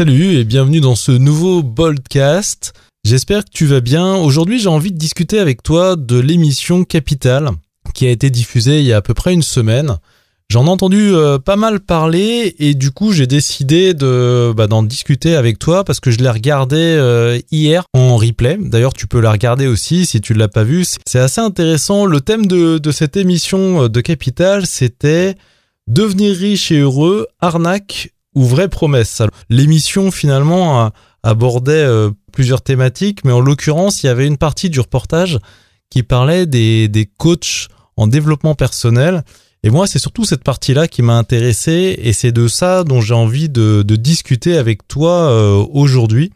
Salut et bienvenue dans ce nouveau Boldcast. J'espère que tu vas bien. Aujourd'hui, j'ai envie de discuter avec toi de l'émission Capital qui a été diffusée il y a à peu près une semaine. J'en ai entendu euh, pas mal parler et du coup j'ai décidé de bah, d'en discuter avec toi parce que je l'ai regardé euh, hier en replay. D'ailleurs tu peux la regarder aussi si tu l'as pas vu. C'est assez intéressant. Le thème de, de cette émission euh, de Capital c'était devenir riche et heureux, arnaque ou vraie promesse. L'émission finalement abordait euh, plusieurs thématiques, mais en l'occurrence, il y avait une partie du reportage qui parlait des, des coachs en développement personnel. Et moi, c'est surtout cette partie-là qui m'a intéressé, et c'est de ça dont j'ai envie de, discuter avec toi euh, aujourd'hui,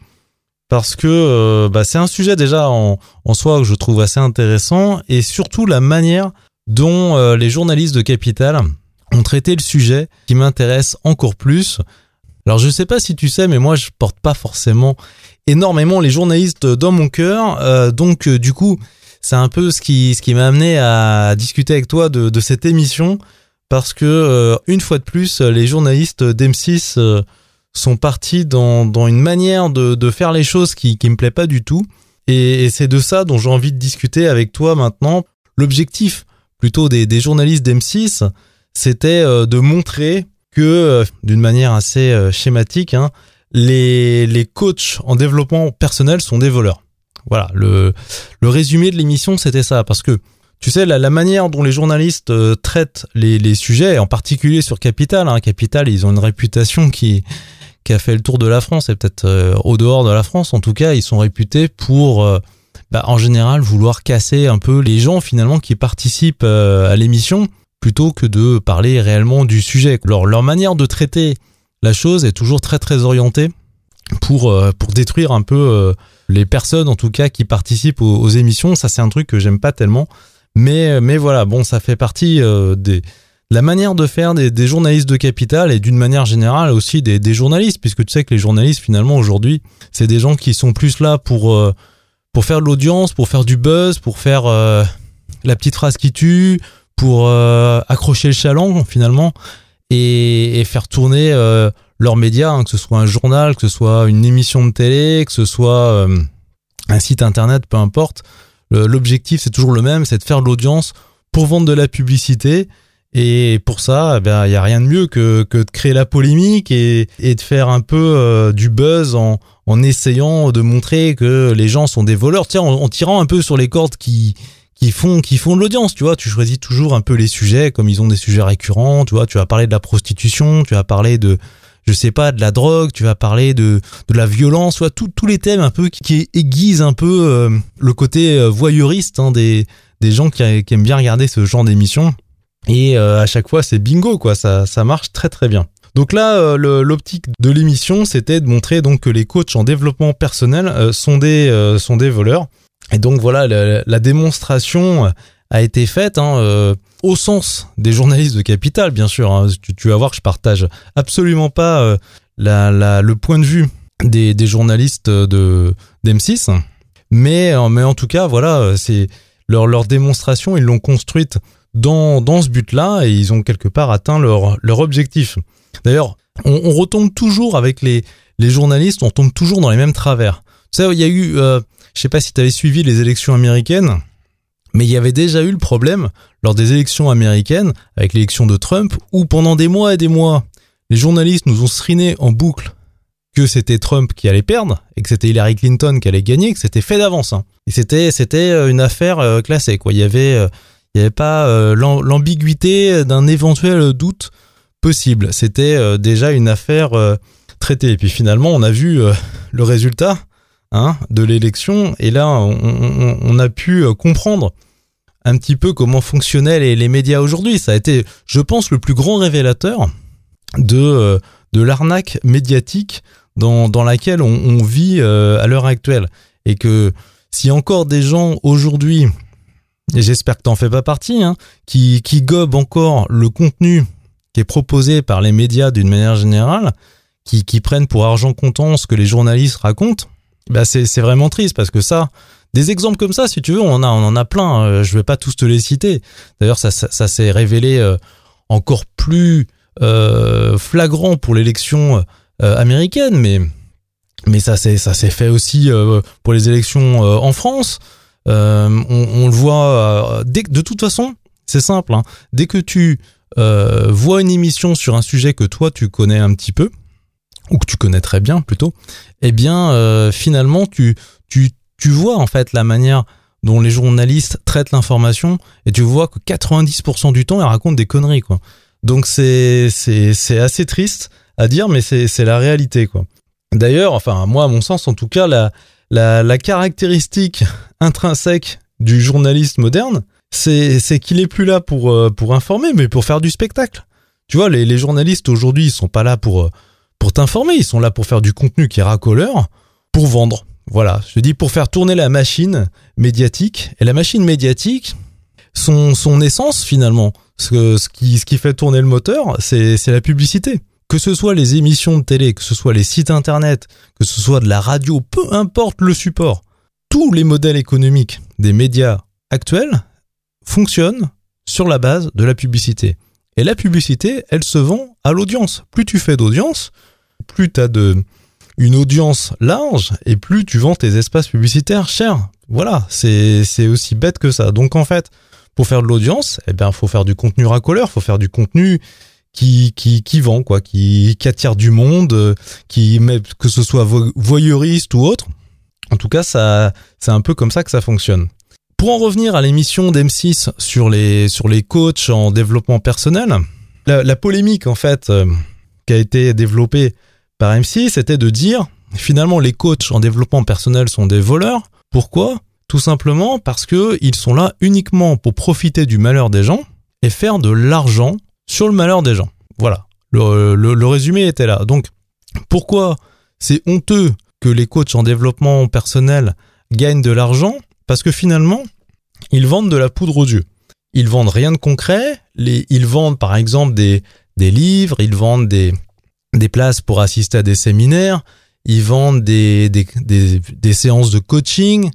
parce que euh, bah, c'est un sujet déjà en, soi que je trouve assez intéressant, et surtout la manière dont les journalistes de Capital ont traité le sujet qui m'intéresse encore plus. Alors je sais pas si tu sais, mais moi je porte pas forcément énormément les journalistes dans mon cœur, euh, donc euh, du coup c'est un peu ce qui ce qui m'a amené à discuter avec toi de, cette émission parce que euh, une fois de plus les journalistes d'M6 sont partis dans, dans une manière de, faire les choses qui qui me plaît pas du tout et, et c'est de ça dont j'ai envie de discuter avec toi maintenant. L'objectif plutôt des, des journalistes d'M6 c'était euh, de montrer que, euh, d'une manière assez euh, schématique, hein, les, les coachs en développement personnel sont des voleurs. Voilà, le, le résumé de l'émission, c'était ça, parce que tu sais, la, la, manière dont les journalistes traitent les, les, sujets, en particulier sur Capital, hein, Capital, ils ont une réputation qui, qui a fait le tour de la France, et peut-être au dehors de la France, en tout cas, ils sont réputés pour, bah, en général, vouloir casser un peu les gens finalement qui participent à l'émission plutôt que de parler réellement du sujet. Alors, leur manière de traiter la chose est toujours très très orientée pour euh, pour détruire un peu euh, les personnes en tout cas qui participent aux, émissions. Ça c'est un truc que j'aime pas tellement, mais mais voilà bon ça fait partie euh, des la manière de faire des, journalistes de capital et d'une manière générale aussi des, des, journalistes puisque tu sais que les journalistes finalement aujourd'hui c'est des gens qui sont plus là pour pour faire de l'audience, pour faire du buzz, pour faire la petite phrase qui tue, pour euh, accrocher le chaland finalement et, et faire tourner euh, leurs médias, hein, que ce soit un journal, que ce soit une émission de télé, que ce soit euh, un site internet, peu importe. L'objectif c'est toujours le même, c'est de faire de l'audience pour vendre de la publicité. Et pour ça, eh ben il y a rien de mieux que, que de créer la polémique et, et de faire un peu du buzz en, en essayant de montrer que les gens sont des voleurs, en tirant un peu sur les cordes qui qui font qui font de l'audience, tu vois, tu choisis toujours un peu les sujets comme ils ont des sujets récurrents, tu vois, tu vas parler de la prostitution, tu vas parler de je sais pas de la drogue, tu vas parler de de la violence, soit tous les thèmes un peu qui, aiguisent un peu euh, le côté euh, voyeuriste hein, des des gens qui, aiment bien regarder ce genre d'émissions et euh, à chaque fois c'est bingo quoi, ça ça marche très très bien. Donc là, l'optique de l'émission, c'était de montrer donc que les coachs en développement personnel sont des sont des voleurs et donc voilà, la, démonstration a été faite hein, euh, au sens des journalistes de Capital, bien sûr. Hein. Tu, tu, vas voir que je partage absolument pas euh, la, la, le point de vue des, des journalistes de d'M6, mais euh, mais en tout cas voilà, c'est leur leur démonstration, ils l'ont construite dans dans ce but-là et ils ont quelque part atteint leur leur objectif. D'ailleurs, on, on retombe toujours avec les les journalistes, on tombe toujours dans les mêmes travers. Sais, il y a eu euh, je sais pas si tu avais suivi les élections américaines, mais il y avait déjà eu le problème lors des élections américaines, avec l'élection de Trump, où pendant des mois et des mois, les journalistes nous ont sriné en boucle que c'était Trump qui allait perdre et que c'était Hillary Clinton qui allait gagner, que c'était fait d'avance. Hein. Et c'était c'était euh, une affaire euh, classée quoi. Il y avait euh, il y avait pas l'ambiguïté d'un éventuel doute possible. C'était déjà une affaire traitée. Et puis finalement, on a vu le résultat Hein, de l'élection. Et là, on, a pu euh, comprendre un petit peu comment fonctionnaient les, médias aujourd'hui. Ça a été, je pense, le plus grand révélateur de, euh, de l'arnaque médiatique dans, dans laquelle on, vit euh, à l'heure actuelle. Et que si encore des gens aujourd'hui, et j'espère que t'en fais pas partie, hein, qui, qui gobent encore le contenu qui est proposé par les médias d'une manière générale, qui, qui prennent pour argent comptant ce que les journalistes racontent, bah c'est vraiment triste parce que ça des exemples comme ça si tu veux on en a on en a plein euh, je vais pas tous te les citer d'ailleurs ça ça, s'est révélé euh, encore plus euh, flagrant pour l'élection américaine, mais mais ça s'est fait aussi pour les élections en France. On, on, le voit dès, de toute façon, c'est simple. Hein, dès que tu vois une émission sur un sujet que toi tu connais un petit peu ou que tu connais très bien plutôt, eh bien finalement tu tu tu vois en fait la manière dont les journalistes traitent l'information et tu vois que 90% du temps ils racontent des conneries quoi. Donc c'est assez triste à dire mais c'est la réalité quoi. D'ailleurs, enfin moi à mon sens en tout cas la la, la caractéristique intrinsèque du journaliste moderne, c'est c'est qu'il est plus là pour euh, pour informer mais pour faire du spectacle. Tu vois les les journalistes aujourd'hui, ils sont pas là pour euh, pour t'informer, ils sont là pour faire du contenu qui est racoleur, pour vendre. Voilà, je dis pour faire tourner la machine médiatique. Et la machine médiatique, son, essence finalement, ce qui fait tourner le moteur, c'est la publicité. Que ce soit les émissions de télé, que ce soit les sites internet, que ce soit de la radio, peu importe le support, tous les modèles économiques des médias actuels fonctionnent sur la base de la publicité. Et la publicité, elle se vend à l'audience. Plus tu fais d'audience, plus tu as de, une audience large et plus tu vends tes espaces publicitaires chers. Voilà, c'est aussi bête que ça. Donc en fait, pour faire de l'audience, eh bien faut faire du contenu racoleur, faut faire du contenu qui qui qui vend quoi, qui qui attire du monde, qui que ce soit voyeuriste ou autre. En tout cas, ça c'est un peu comme ça que ça fonctionne. Pour en revenir à l'émission d'M6 sur les sur les coachs en développement personnel, la, la polémique en fait euh, qui a été développée par M6, c'était de dire finalement les coachs en développement personnel sont des voleurs. Pourquoi? Tout simplement parce que ils sont là uniquement pour profiter du malheur des gens et faire de l'argent sur le malheur des gens. Voilà. Le, résumé était là. Donc, pourquoi c'est honteux que les coachs en développement personnel gagnent de l'argent? Parce que finalement, ils vendent de la poudre aux yeux. Ils vendent rien de concret. Ils vendent par exemple des livres, ils vendent des, des places pour assister à des séminaires, ils vendent des, des, des, séances de coaching,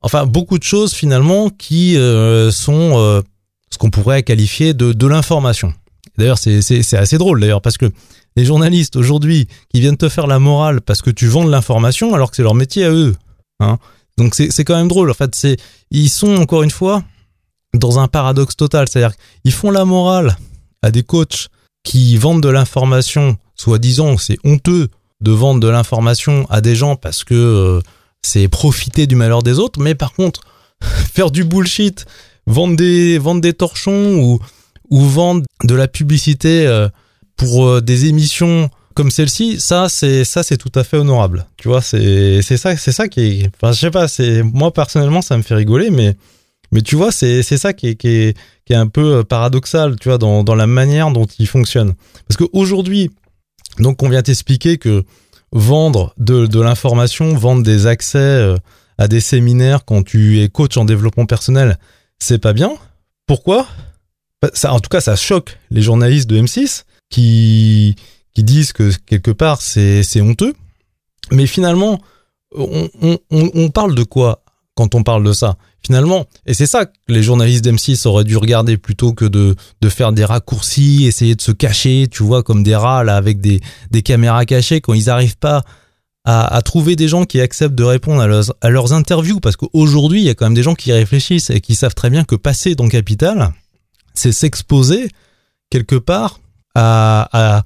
enfin beaucoup de choses finalement qui euh, sont euh, ce qu'on pourrait qualifier de, de l'information. D'ailleurs, c'est, assez drôle d'ailleurs parce que les journalistes aujourd'hui qui viennent te faire la morale parce que tu vends de l'information alors que c'est leur métier à eux. Hein. Donc c'est, quand même drôle. En fait, ils sont encore une fois dans un paradoxe total, c'est-à-dire qu'ils font la morale à des coachs qui vendent de l'information soi-disant, c'est honteux de vendre de l'information à des gens parce que euh, c'est profiter du malheur des autres, mais par contre, faire du bullshit, vendre des, vendre des torchons ou, ou vendre de la publicité euh, pour euh, des émissions comme celle-ci, ça c'est ça c'est tout à fait honorable. Tu vois, c'est c'est ça c'est ça qui est enfin je sais pas, c'est moi personnellement ça me fait rigoler mais mais tu vois, c'est c'est ça qui est, qui est qui est un peu paradoxal, tu vois dans dans la manière dont il fonctionne. Parce qu'aujourd'hui, donc on vient t'expliquer que vendre de, l'information, vendre des accès euh, à des séminaires quand tu es coach en développement personnel, c'est pas bien. Pourquoi? Bah, ça, En tout cas, ça choque les journalistes de M6 qui, disent que quelque part c'est honteux. Mais finalement, on parle de quoi quand on parle de ça? Finalement. Et c'est ça que les journalistes d'M6 auraient dû regarder plutôt que de, de faire des raccourcis, essayer de se cacher, tu vois, comme des rats là avec des, des caméras cachées quand ils n'arrivent pas à, à, trouver des gens qui acceptent de répondre à leurs, à leurs interviews. Parce qu'aujourd'hui, il y a quand même des gens qui réfléchissent et qui savent très bien que passer dans Capital, c'est s'exposer quelque part à, à,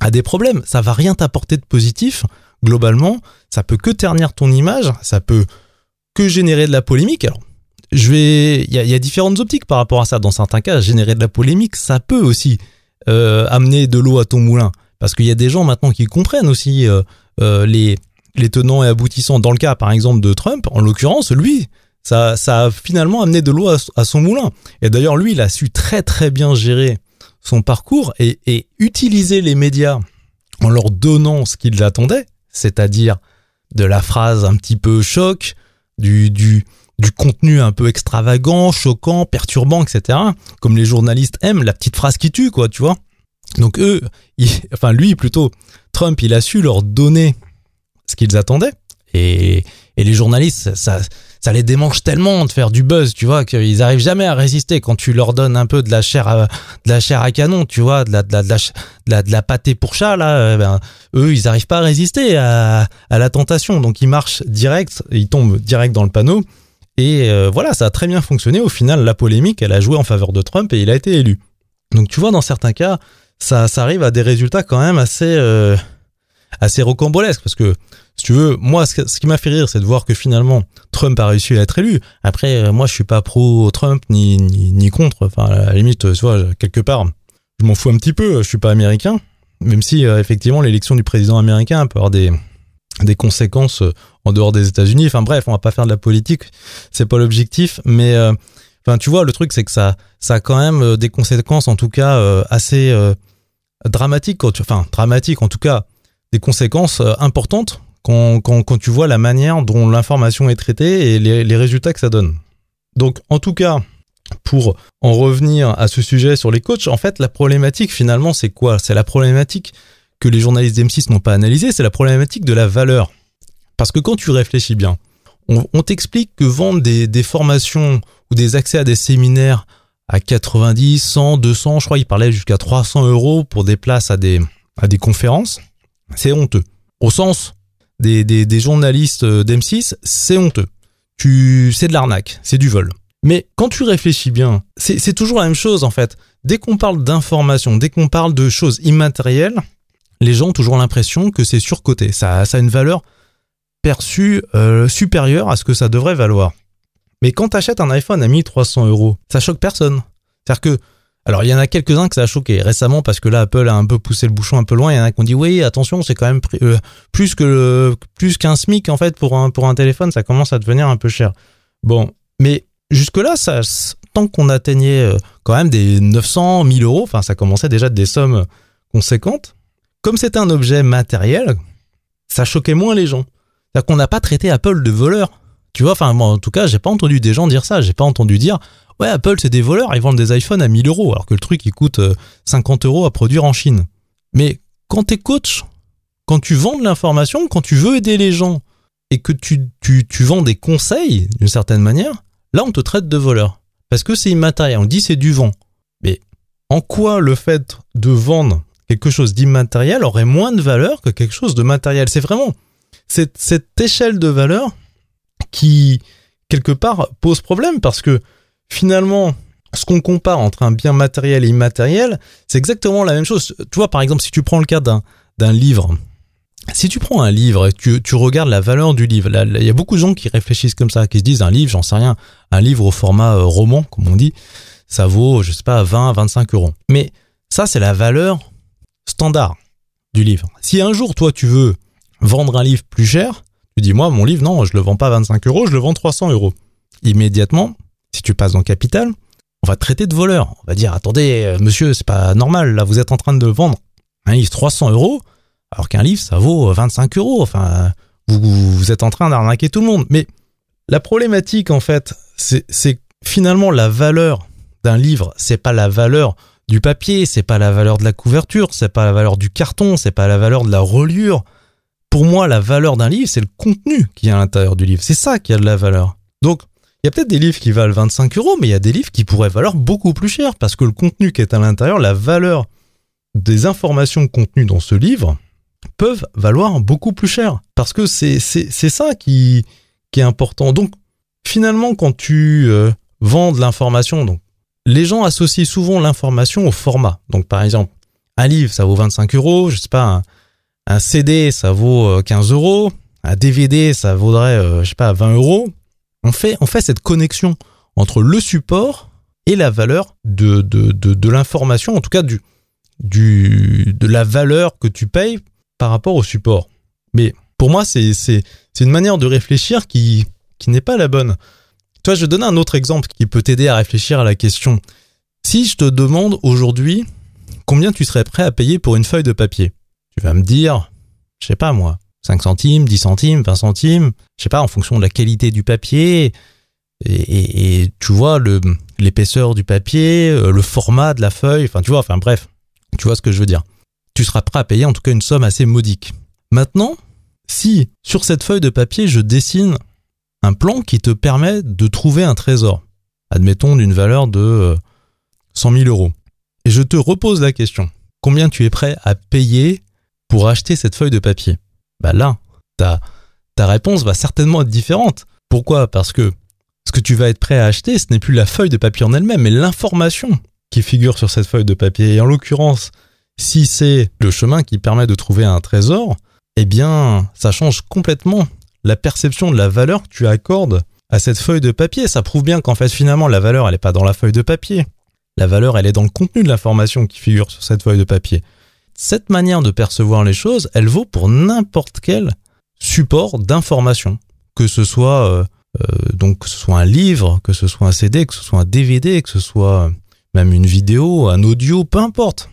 à des problèmes. Ça va rien t'apporter de positif. Globalement, ça peut que ternir ton image, ça peut que générer de la polémique. Alors, je vais, il y a, différentes optiques par rapport à ça. Dans certains cas, générer de la polémique, ça peut aussi euh, amener de l'eau à ton moulin, parce qu'il y a des gens maintenant qui comprennent aussi euh, euh, les les tenants et aboutissants. Dans le cas, par exemple, de Trump, en l'occurrence, lui, ça, ça a finalement amené de l'eau à, son moulin. Et d'ailleurs, lui, il a su très très bien gérer son parcours et, et utiliser les médias en leur donnant ce qu'ils attendaient, c'est-à-dire de la phrase un petit peu choc, du, du, du contenu un peu extravagant, choquant, perturbant, etc. Comme les journalistes aiment, la petite phrase qui tue, quoi, tu vois. Donc eux, enfin lui plutôt, Trump, il a su leur donner ce qu'ils attendaient. Et, et les journalistes, ça, ça les démange tellement de faire du buzz, tu vois, qu'ils arrivent jamais à résister quand tu leur donnes un peu de la chair à, la chair à canon, tu vois, de la, de pâtée pour chat, là, euh, ben, eux, ils arrivent pas à résister à, la tentation. Donc, ils marchent direct, ils tombent direct dans le panneau. Et euh, voilà, ça a très bien fonctionné. Au final, la polémique, elle a joué en faveur de Trump et il a été élu. Donc, tu vois, dans certains cas, ça, ça arrive à des résultats quand même assez, euh, assez rocambolesques parce que si tu veux, moi, ce, qui m'a fait rire, c'est de voir que finalement, Trump a réussi à être élu. Après, euh, moi, je suis pas pro-Trump ni, ni, ni, contre. Enfin, à la limite, tu vois, quelque part, je m'en fous un petit peu. Je suis pas américain, même si euh, effectivement, l'élection du président américain peut avoir des des conséquences euh, en dehors des États-Unis. Enfin bref, on va pas faire de la politique, c'est pas l'objectif, mais enfin tu vois, le truc c'est que ça ça a quand même des conséquences en tout cas assez dramatiques, enfin dramatiques en tout cas des conséquences importantes quand, tu vois la manière dont l'information est traitée et les, résultats que ça donne. Donc en tout cas, pour en revenir à ce sujet sur les coachs, en fait la problématique finalement c'est quoi? C'est la problématique que les journalistes d'M6 n'ont pas analysée, c'est la problématique de la valeur. Parce que quand tu réfléchis bien, on, t'explique que vendre des, des, formations ou des accès à des séminaires à 90, 100, 200, je crois il parlait jusqu'à 300 euros pour des places à des, à des conférences, c'est honteux. Au sens des, des, journalistes euh, d'M6, c'est honteux. Tu, c'est de l'arnaque, c'est du vol. Mais quand tu réfléchis bien, c'est toujours la même chose en fait. Dès qu'on parle d'information, dès qu'on parle de choses immatérielles, les gens ont toujours l'impression que c'est surcoté. Ça, a une valeur perçue euh, supérieure à ce que ça devrait valoir. Mais quand tu achètes un iPhone à 1300 euros, ça choque personne. C'est-à-dire que alors il y en a quelques-uns que ça a choqué récemment parce que là Apple a un peu poussé le bouchon un peu loin. Il y en a qui ont dit oui attention c'est quand même euh, plus que plus qu'un SMIC en fait pour un pour un téléphone ça commence à devenir un peu cher. Bon mais jusque là ça tant qu'on atteignait euh, quand même des 900 1000 euros enfin ça commençait déjà des sommes conséquentes. Comme c'est un objet matériel ça choquait moins les gens. C'est-à-dire qu'on n'a pas traité Apple de voleur. Tu vois, enfin, moi, en tout cas, j'ai pas entendu des gens dire ça. J'ai pas entendu dire, ouais, Apple, c'est des voleurs, ils vendent des iPhones à 1000 euros, alors que le truc, il coûte 50 euh, euros à produire en Chine. Mais quand t'es coach, quand tu vends de l'information, quand tu veux aider les gens, et que tu, vends des conseils, d'une certaine manière, là, on te traite de voleur. Parce que c'est immatériel, on dit c'est du vent. Mais en quoi le fait de vendre quelque chose d'immatériel aurait moins de valeur que quelque chose de matériel? C'est vraiment cette, cette échelle de valeur qui, quelque part, pose problème parce que finalement, ce qu'on compare entre un bien matériel et immatériel, c'est exactement la même chose. Tu vois, par exemple, si tu prends le cas d'un, d'un livre, si tu prends un livre et tu, tu regardes la valeur du livre, il y a beaucoup de gens qui réfléchissent comme ça, qui se disent un livre, j'en sais rien, un livre au format euh, roman, comme on dit, ça vaut, je sais pas, 20, 25 euros. Mais ça, c'est la valeur standard du livre. Si un jour, toi, tu veux vendre un livre plus cher, tu dis, moi, mon livre, non, je le vends pas 25 euros, je le vends 300 euros. Immédiatement, si tu passes dans Capital, on va te traiter de voleur. On va dire, attendez, euh, monsieur, c'est pas normal, là, vous êtes en train de vendre un livre 300 euros, alors qu'un livre, ça vaut 25 euros. Enfin, vous, vous êtes en train d'arnaquer tout le monde. Mais la problématique, en fait, c'est finalement la valeur d'un livre, c'est pas la valeur du papier, c'est pas la valeur de la couverture, c'est pas la valeur du carton, c'est pas la valeur de la reliure. Pour moi, la valeur d'un livre, c'est le contenu qui est à l'intérieur du livre. C'est ça qui a de la valeur. Donc, il y a peut-être des livres qui valent 25 euros, mais il y a des livres qui pourraient valoir beaucoup plus cher parce que le contenu qui est à l'intérieur, la valeur des informations contenues dans ce livre peuvent valoir beaucoup plus cher parce que c'est ça qui qui est important. Donc finalement quand tu euh, vends de l'information, les gens associent souvent l'information au format. Donc par exemple, un livre ça vaut 25 euros, je sais pas, un, un CD ça vaut 15 euh, euros, un DVD ça vaudrait euh, je sais pas 20 euros on fait, cette connexion entre le support et la valeur de, l'information, en tout cas de la valeur que tu payes par rapport au support. Mais pour moi, c'est, une manière de réfléchir qui, qui n'est pas la bonne. Toi, je vais donner un autre exemple qui peut t'aider à réfléchir à la question. Si je te demande aujourd'hui combien tu serais prêt à payer pour une feuille de papier, tu vas me dire, je sais pas moi, 5 centimes, 10 centimes, 20 centimes, je sais pas, en fonction de la qualité du papier. Et, tu vois l'épaisseur du papier, euh, le format de la feuille, enfin tu vois, enfin bref, tu vois ce que je veux dire. Tu seras prêt à payer en tout cas une somme assez modique. Maintenant, si sur cette feuille de papier je dessine un plan qui te permet de trouver un trésor, admettons d'une valeur de 100 000 euros. Et je te repose la question, combien tu es prêt à payer pour acheter cette feuille de papier? Bah là, ta, ta réponse va certainement être différente. Pourquoi? Parce que ce que tu vas être prêt à acheter, ce n'est plus la feuille de papier en elle-même, mais l'information qui figure sur cette feuille de papier. Et en l'occurrence, si c'est le chemin qui permet de trouver un trésor, eh bien, ça change complètement la perception de la valeur que tu accordes à cette feuille de papier. Ça prouve bien qu'en fait, finalement, la valeur, elle n'est pas dans la feuille de papier. La valeur, elle est dans le contenu de l'information qui figure sur cette feuille de papier. Cette manière de percevoir les choses, elle vaut pour n'importe quel support d'information, que ce soit euh, euh, que un livre, que ce soit un CD, que ce soit un DVD, que ce soit même une vidéo, un audio, peu importe.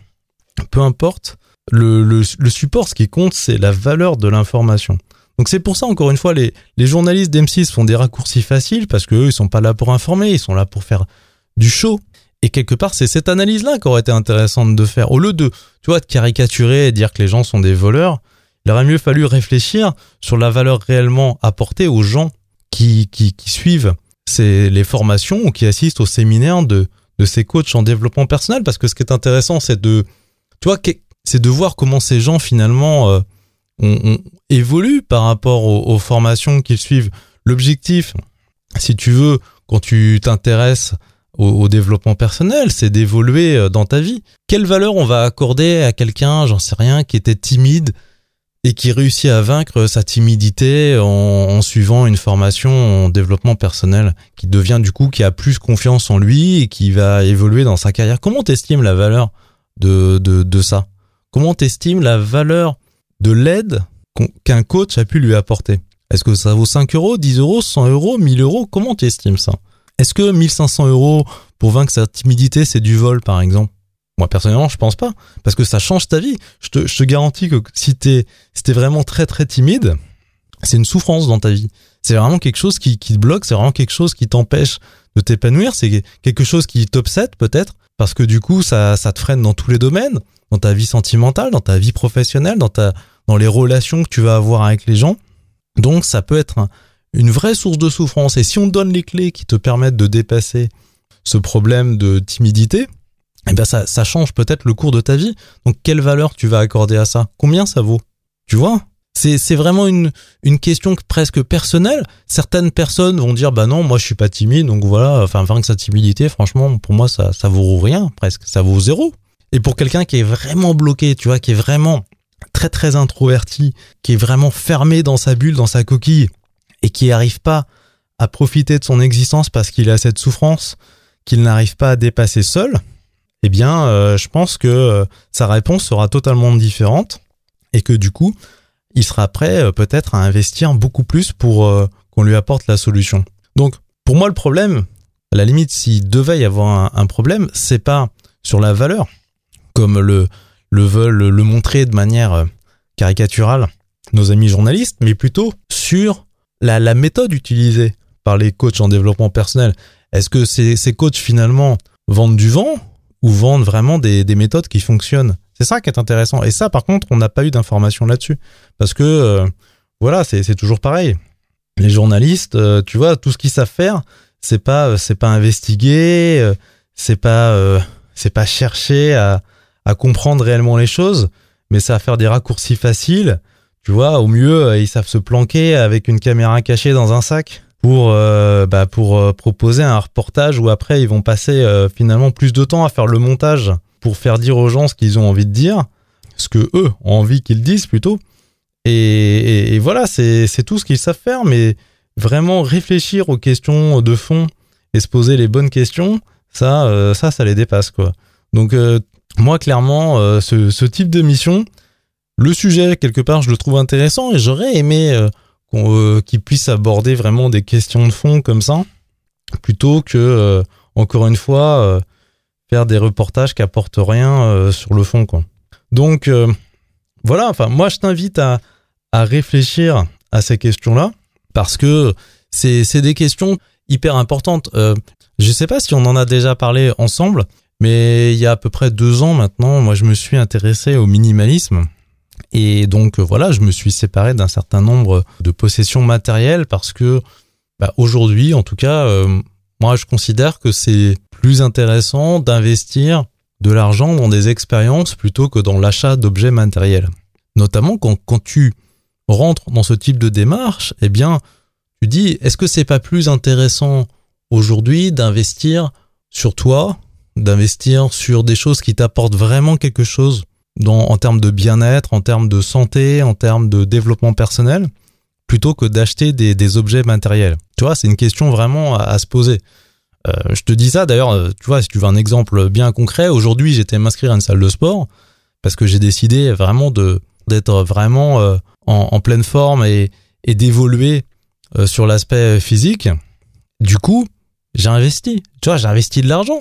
Peu importe. Le, support, ce qui compte, c'est la valeur de l'information. Donc c'est pour ça, encore une fois, les, journalistes d'M6 font des raccourcis faciles parce qu'eux, ils sont pas là pour informer, ils sont là pour faire du show. Et quelque part, c'est cette analyse-là qui aurait été intéressante de faire. Au lieu de, tu vois, de caricaturer et dire que les gens sont des voleurs, il aurait mieux fallu réfléchir sur la valeur réellement apportée aux gens qui, qui, qui suivent c'est les formations ou qui assistent aux séminaires de, de ces coachs en développement personnel. Parce que ce qui est intéressant, c'est de, tu vois, c'est de voir comment ces gens finalement euh, on, évoluent par rapport aux, aux formations qu'ils suivent. L'objectif, si tu veux, quand tu t'intéresses au, développement personnel, c'est d'évoluer euh, dans ta vie. Quelle valeur on va accorder à quelqu'un, j'en sais rien, qui était timide et qui réussit à vaincre sa timidité en, suivant une formation en développement personnel, qui devient du coup, qui a plus confiance en lui et qui va évoluer dans sa carrière? Comment t'estimes la valeur de, de, de ça? Comment t'estimes la valeur de l'aide qu'un coach a pu lui apporter? Est-ce que ça vaut 5 euros, 10 euros, 100 euros, 1000 euros? Comment t'estimes ça? Est-ce que 1500 euros pour vaincre sa timidité, c'est du vol, par exemple? Moi, personnellement, je pense pas. Parce que ça change ta vie. Je te, garantis que si t'es, vraiment très, très timide, c'est une souffrance dans ta vie. C'est vraiment quelque chose qui, te bloque, c'est vraiment quelque chose qui t'empêche de t'épanouir, c'est quelque chose qui t'obsède peut-être, parce que du coup, ça, te freine dans tous les domaines, dans ta vie sentimentale, dans ta vie professionnelle, dans ta, dans les relations que tu vas avoir avec les gens. Donc, ça peut être une vraie source de souffrance. Et si on donne les clés qui te permettent de dépasser ce problème de timidité, eh ben ça, ça change peut-être le cours de ta vie. Donc quelle valeur tu vas accorder à ça? Combien ça vaut? Tu vois? C'est, c'est vraiment une, une question presque personnelle. Certaines personnes vont dire bah non, moi je suis pas timide, donc voilà, enfin vaincre sa timidité, franchement, pour moi ça, ça vaut rien presque, ça vaut zéro. Et pour quelqu'un qui est vraiment bloqué, tu vois, qui est vraiment très très introverti, qui est vraiment fermé dans sa bulle, dans sa coquille, et qui n'arrive pas à profiter de son existence parce qu'il a cette souffrance qu'il n'arrive pas à dépasser seul, eh bien, euh, je pense que euh, sa réponse sera totalement différente et que du coup, il sera prêt euh, peut-être à investir beaucoup plus pour qu'on lui apporte la solution. Donc, pour moi, le problème, à la limite, s'il devait y avoir un, un problème, c'est pas sur la valeur, comme le, le veulent le montrer de manière caricaturale nos amis journalistes, mais plutôt sur la, méthode utilisée par les coachs en développement personnel, est-ce que ces, coachs finalement vendent du vent ou vendent vraiment des, méthodes qui fonctionnent? C'est ça qui est intéressant. Et ça, par contre, on n'a pas eu d'informations là-dessus. Parce que, euh, voilà, c'est toujours pareil. Les journalistes, euh, tu vois, tout ce qu'ils savent faire, c'est pas, euh, c'est pas investiguer, c'est pas, c'est pas chercher à, à comprendre réellement les choses, mais ça va faire des raccourcis faciles tu vois, au mieux, euh, ils savent se planquer avec une caméra cachée dans un sac pour euh, bah, pour euh, proposer un reportage où après ils vont passer finalement plus de temps à faire le montage pour faire dire aux gens ce qu'ils ont envie de dire, ce que eux ont envie qu'ils disent plutôt. Et, voilà, c'est tout ce qu'ils savent faire, mais vraiment réfléchir aux questions de fond et se poser les bonnes questions, ça ça ça les dépasse quoi. Donc moi clairement ce, ce type de mission le sujet, quelque part, je le trouve intéressant et j'aurais aimé euh, euh, qu'il puisse aborder vraiment des questions de fond comme ça, plutôt que, euh, encore une fois, faire des reportages qui apportent rien sur le fond. Quoi. Donc, voilà, enfin, moi, je t'invite à, à réfléchir à ces questions-là, parce que c'est des questions hyper importantes. je sais pas si on en a déjà parlé ensemble, mais il y a à peu près deux ans maintenant, moi, je me suis intéressé au minimalisme. Et donc euh, voilà, je me suis séparé d'un certain nombre de possessions matérielles parce que bah, aujourd'hui, en tout cas, euh, moi, je considère que c'est plus intéressant d'investir de l'argent dans des expériences plutôt que dans l'achat d'objets matériels. Notamment quand, quand tu rentres dans ce type de démarche, eh bien, tu dis, est-ce que c'est pas plus intéressant aujourd'hui d'investir sur toi, d'investir sur des choses qui t'apportent vraiment quelque chose dans, en termes de bien-être, en termes de santé, en termes de développement personnel, plutôt que d'acheter des, objets matériels. Tu vois, c'est une question vraiment à, se poser. Euh, je te dis ça d'ailleurs, euh, tu vois, si tu veux un exemple bien concret, aujourd'hui j'étais m'inscrire à une salle de sport parce que j'ai décidé vraiment de d'être vraiment euh, en, pleine forme et, d'évoluer sur l'aspect physique. Du coup, j'ai investi. Tu vois, j'ai investi de l'argent.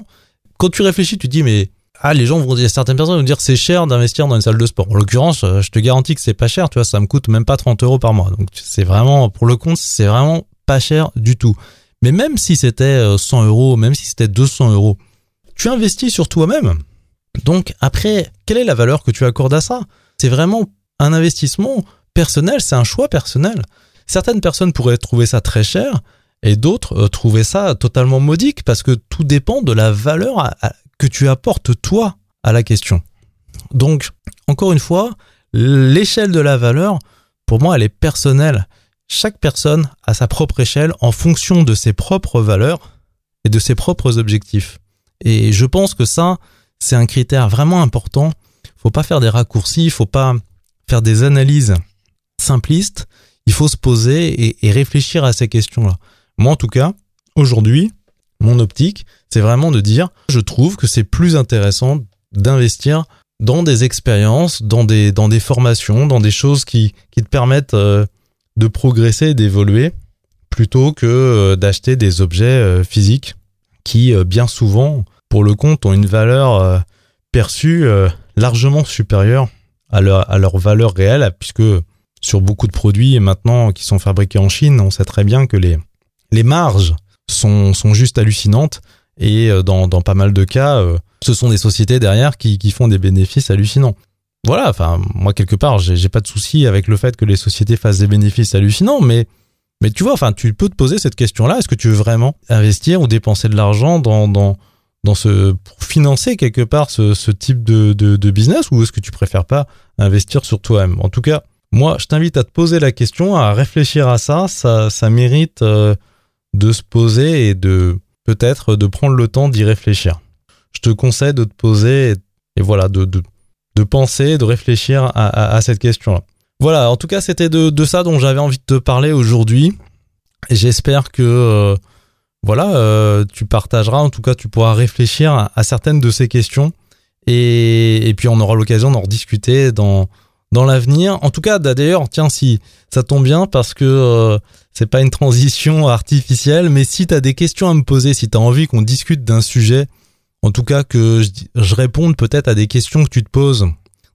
Quand tu réfléchis, tu te dis mais ah les gens vont dire certaines personnes vont dire c'est cher d'investir dans une salle de sport. En l'occurrence, euh, je te garantis que c'est pas cher, tu vois, ça me coûte même pas 30 euros par mois. Donc c'est vraiment pour le compte, c'est vraiment pas cher du tout. Mais même si c'était 100 euh, euros, même si c'était 200 euros, tu investis sur toi-même. Donc après, quelle est la valeur que tu accordes à ça? C'est vraiment un investissement personnel, c'est un choix personnel. Certaines personnes pourraient trouver ça très cher et d'autres euh, trouver ça totalement modique parce que tout dépend de la valeur que tu apportes toi à la question. Donc, encore une fois, l'échelle de la valeur, pour moi, elle est personnelle. Chaque personne a sa propre échelle en fonction de ses propres valeurs et de ses propres objectifs. Et je pense que ça, c'est un critère vraiment important. Faut pas faire des raccourcis, faut pas faire des analyses simplistes. Il faut se poser et, et réfléchir à ces questions-là. Moi, en tout cas, aujourd'hui, mon optique, c'est vraiment de dire, je trouve que c'est plus intéressant d'investir dans des expériences, dans des, formations, dans des choses qui, te permettent euh, de progresser et d'évoluer, plutôt que euh, d'acheter des objets euh, physiques qui, bien souvent, pour le compte, ont une valeur perçue largement supérieure à leur, valeur réelle, puisque sur beaucoup de produits maintenant qui sont fabriqués en Chine, on sait très bien que les marges sont, sont juste hallucinantes et euh, dans, dans pas mal de cas, euh, ce sont des sociétés derrière qui, qui font des bénéfices hallucinants. Voilà, enfin, moi, quelque part, j'ai pas de souci avec le fait que les sociétés fassent des bénéfices hallucinants, mais, mais tu vois, enfin, tu peux te poser cette question-là. Est-ce que tu veux vraiment investir ou dépenser de l'argent dans, dans, dans ce, pour financer quelque part ce, ce type de, de, business ou est-ce que tu préfères pas investir sur toi-même? En tout cas, moi, je t'invite à te poser la question, à réfléchir à ça. Ça, ça mérite euh, de se poser et de peut-être de prendre le temps d'y réfléchir. Je te conseille de te poser et, voilà, de, de, de, penser, de réfléchir à, à, cette question-là. Voilà, en tout cas, c'était de, de ça dont j'avais envie de te parler aujourd'hui. J'espère que euh, voilà, euh, tu partageras, en tout cas, tu pourras réfléchir à, à certaines de ces questions. Et, et puis on aura l'occasion d'en rediscuter dans, dans l'avenir. En tout cas, d'ailleurs, tiens, si ça tombe bien parce que euh, c'est pas une transition artificielle, mais si tu as des questions à me poser, si tu as envie qu'on discute d'un sujet, en tout cas que je, réponde peut-être à des questions que tu te poses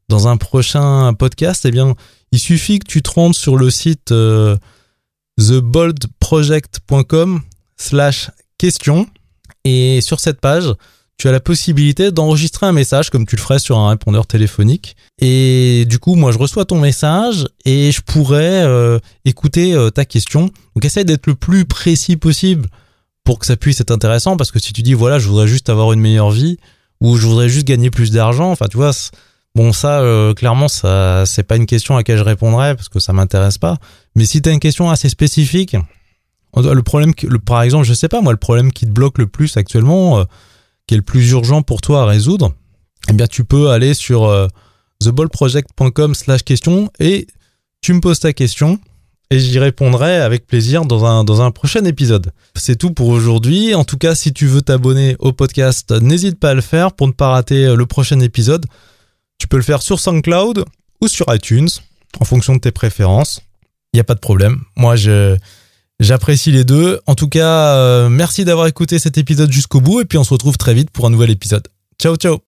dans un prochain podcast, eh bien, il suffit que tu te rendes sur le site euh, theboldproject.com slash question. Et sur cette page, tu as la possibilité d'enregistrer un message comme tu le ferais sur un répondeur téléphonique. Et du coup, moi, je reçois ton message et je pourrais euh, écouter euh, ta question. Donc, essaye d'être le plus précis possible pour que ça puisse être intéressant. Parce que si tu dis, voilà, je voudrais juste avoir une meilleure vie ou je voudrais juste gagner plus d'argent, enfin, tu vois, bon, ça, euh, clairement, ça, c'est pas une question à laquelle je répondrais parce que ça m'intéresse pas. Mais si tu as une question assez spécifique, le problème, par exemple, je sais pas, moi, le problème qui te bloque le plus actuellement, qui est le plus urgent pour toi à résoudre, eh bien tu peux aller sur euh, theballproject.com slash question et tu me poses ta question et j'y répondrai avec plaisir dans un, dans un prochain épisode. C'est tout pour aujourd'hui. En tout cas, si tu veux t'abonner au podcast, n'hésite pas à le faire pour ne pas rater euh, le prochain épisode. Tu peux le faire sur SoundCloud ou sur iTunes, en fonction de tes préférences. Il n'y a pas de problème. Moi, je, J'apprécie les deux. En tout cas, euh, merci d'avoir écouté cet épisode jusqu'au bout et puis on se retrouve très vite pour un nouvel épisode. Ciao ciao